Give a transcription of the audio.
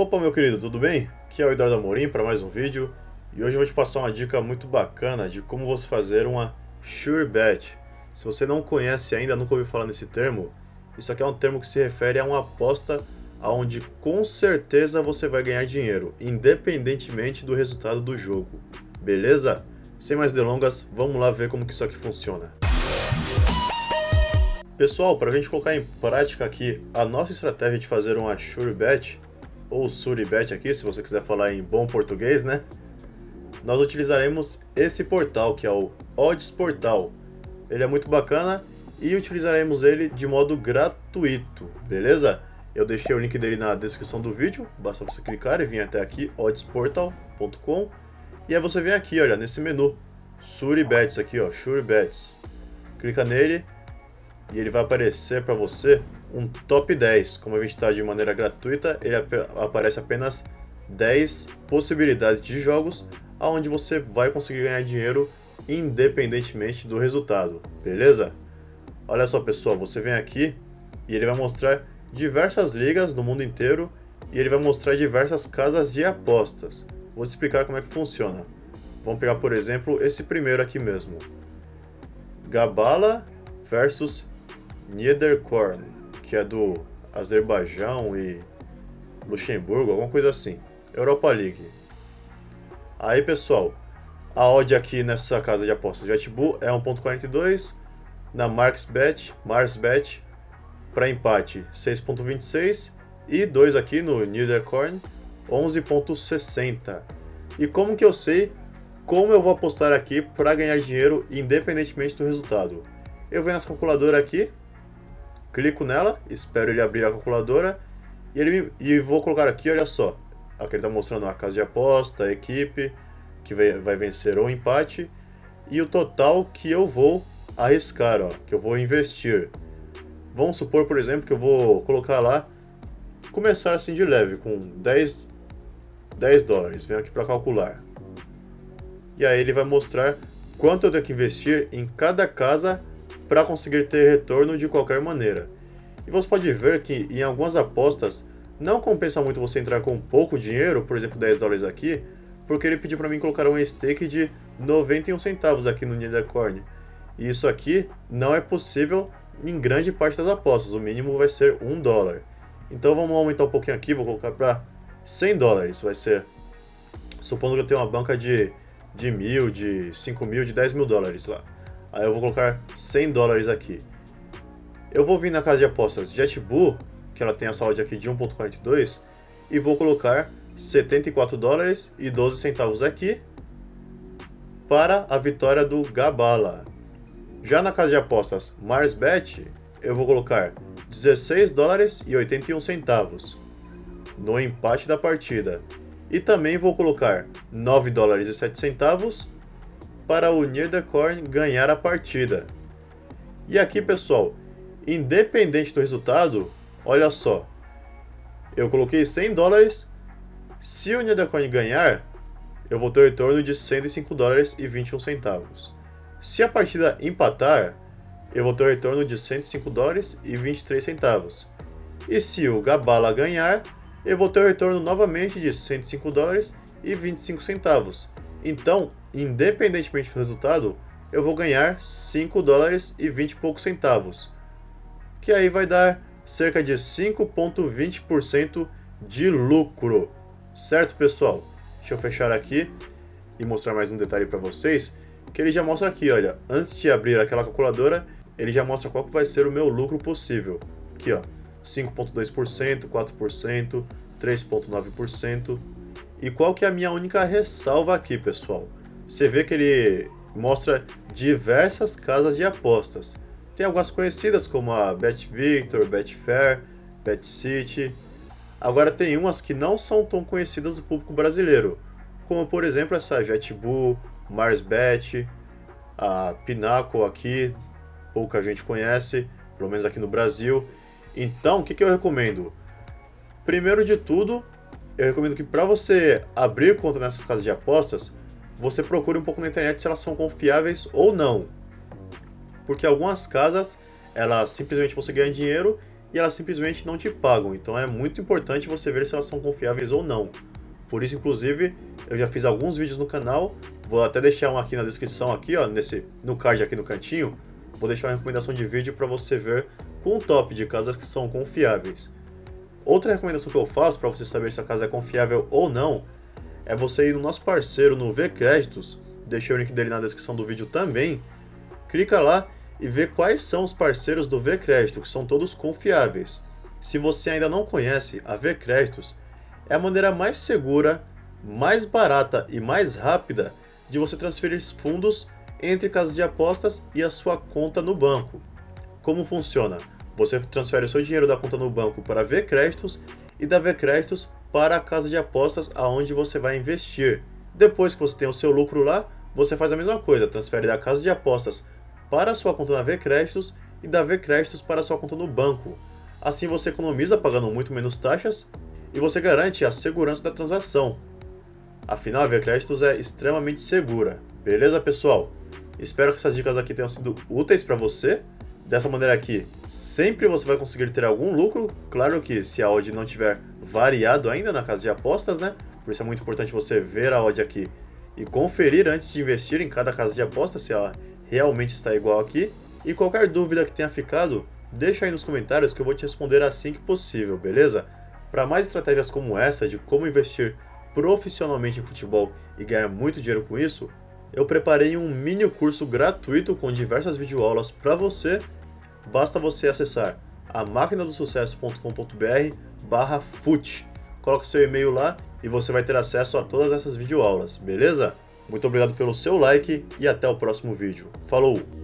Opa, meu querido, tudo bem? Aqui é o Eduardo Amorim para mais um vídeo e hoje eu vou te passar uma dica muito bacana de como você fazer uma Sure Bet. Se você não conhece ainda, nunca ouviu falar nesse termo, isso aqui é um termo que se refere a uma aposta onde com certeza você vai ganhar dinheiro, independentemente do resultado do jogo. Beleza? Sem mais delongas, vamos lá ver como que isso aqui funciona. Pessoal, para a gente colocar em prática aqui a nossa estratégia de fazer uma sure bet, ou suribet aqui, se você quiser falar em bom português, né? Nós utilizaremos esse portal, que é o Odds Portal. Ele é muito bacana e utilizaremos ele de modo gratuito, beleza? Eu deixei o link dele na descrição do vídeo, basta você clicar e vir até aqui, oddsportal.com. E aí você vem aqui, olha, nesse menu, Suribets aqui, ó, Surebets. Clica nele e ele vai aparecer para você um top 10. Como a gente está de maneira gratuita, ele ap aparece apenas 10 possibilidades de jogos aonde você vai conseguir ganhar dinheiro independentemente do resultado, beleza? Olha só pessoal, você vem aqui e ele vai mostrar diversas ligas no mundo inteiro e ele vai mostrar diversas casas de apostas. Vou te explicar como é que funciona. Vamos pegar por exemplo esse primeiro aqui mesmo. Gabala versus Niederkorn, que é do Azerbaijão e Luxemburgo, alguma coisa assim. Europa League. Aí, pessoal, a odd aqui nessa casa de apostas de Atibu é 1.42, na MarksBet, MarsBet para empate 6.26 e 2 aqui no Niederkorn 11.60. E como que eu sei como eu vou apostar aqui para ganhar dinheiro independentemente do resultado? Eu venho nessa calculadora aqui, clico nela, espero ele abrir a calculadora e, ele, e vou colocar aqui, olha só, aqui ele está mostrando a casa de aposta, a equipe que vai, vai vencer ou empate e o total que eu vou arriscar, ó, que eu vou investir. Vamos supor, por exemplo, que eu vou colocar lá, começar assim de leve, com 10, 10 dólares. Venho aqui para calcular. E aí ele vai mostrar quanto eu tenho que investir em cada casa para conseguir ter retorno de qualquer maneira. E você pode ver que em algumas apostas não compensa muito você entrar com pouco dinheiro, por exemplo 10 dólares aqui, porque ele pediu para mim colocar um stake de 91 centavos aqui no Nidacorn. E isso aqui não é possível em grande parte das apostas, o mínimo vai ser 1 dólar. Então vamos aumentar um pouquinho aqui, vou colocar para 100 dólares, vai ser, supondo que eu tenho uma banca de, de mil, de 5 mil, de 10 mil dólares lá. Aí eu vou colocar 100 dólares aqui. Eu vou vir na casa de apostas JetBlue, que ela tem a saúde aqui de 1.42, e vou colocar 74 dólares e 12 centavos aqui para a vitória do Gabala. Já na casa de apostas MarsBet, eu vou colocar 16 dólares e 81 centavos no empate da partida. E também vou colocar 9 dólares e 7 centavos para o Niederkorn ganhar a partida. E aqui, pessoal, independente do resultado, olha só. Eu coloquei 100 dólares. Se o Niederkorn ganhar, eu vou ter o retorno de 105 dólares e 21 centavos. Se a partida empatar, eu vou ter o retorno de 105 dólares e 23 centavos. E se o Gabala ganhar, eu vou ter o retorno novamente de 105 dólares e 25 centavos. Então, independentemente do resultado, eu vou ganhar 5 dólares e 20 e poucos centavos, que aí vai dar cerca de 5,20% de lucro. Certo, pessoal? Deixa eu fechar aqui e mostrar mais um detalhe para vocês, que ele já mostra aqui, olha, antes de abrir aquela calculadora, ele já mostra qual vai ser o meu lucro possível. Aqui, ó, 5,2%, 4%, 3,9%. E qual que é a minha única ressalva aqui, pessoal? Você vê que ele mostra diversas casas de apostas. Tem algumas conhecidas como a BetVictor, Betfair, BetCity. Agora tem umas que não são tão conhecidas do público brasileiro, como por exemplo essa JetBull, MarsBet, a Pinnacle aqui, pouca gente conhece, pelo menos aqui no Brasil. Então, o que, que eu recomendo? Primeiro de tudo, eu recomendo que para você abrir conta nessas casas de apostas, você procure um pouco na internet se elas são confiáveis ou não. Porque algumas casas, elas simplesmente você ganha dinheiro e elas simplesmente não te pagam. Então é muito importante você ver se elas são confiáveis ou não. Por isso, inclusive, eu já fiz alguns vídeos no canal, vou até deixar um aqui na descrição aqui, ó, nesse no card aqui no cantinho, vou deixar uma recomendação de vídeo para você ver com um top de casas que são confiáveis. Outra recomendação que eu faço para você saber se a casa é confiável ou não é você ir no nosso parceiro no V Créditos, deixei o link dele na descrição do vídeo também. Clica lá e vê quais são os parceiros do V Crédito, que são todos confiáveis. Se você ainda não conhece, a V Créditos é a maneira mais segura, mais barata e mais rápida de você transferir fundos entre casas de apostas e a sua conta no banco. Como funciona? Você transfere seu dinheiro da conta no banco para V Créditos e da V Créditos para a casa de apostas aonde você vai investir. Depois que você tem o seu lucro lá, você faz a mesma coisa, transfere da casa de apostas para a sua conta na V Créditos e da V Créditos para a sua conta no banco. Assim você economiza pagando muito menos taxas e você garante a segurança da transação. Afinal, a V Créditos é extremamente segura. Beleza, pessoal? Espero que essas dicas aqui tenham sido úteis para você. Dessa maneira aqui, sempre você vai conseguir ter algum lucro. Claro que se a odd não tiver variado ainda na casa de apostas, né? Por isso é muito importante você ver a odd aqui e conferir antes de investir em cada casa de apostas se ela realmente está igual aqui. E qualquer dúvida que tenha ficado, deixa aí nos comentários que eu vou te responder assim que possível, beleza? Para mais estratégias como essa de como investir profissionalmente em futebol e ganhar muito dinheiro com isso, eu preparei um mini curso gratuito com diversas videoaulas para você basta você acessar a sucesso.com.br barra FUT. Coloque seu e-mail lá e você vai ter acesso a todas essas videoaulas, beleza? Muito obrigado pelo seu like e até o próximo vídeo. Falou!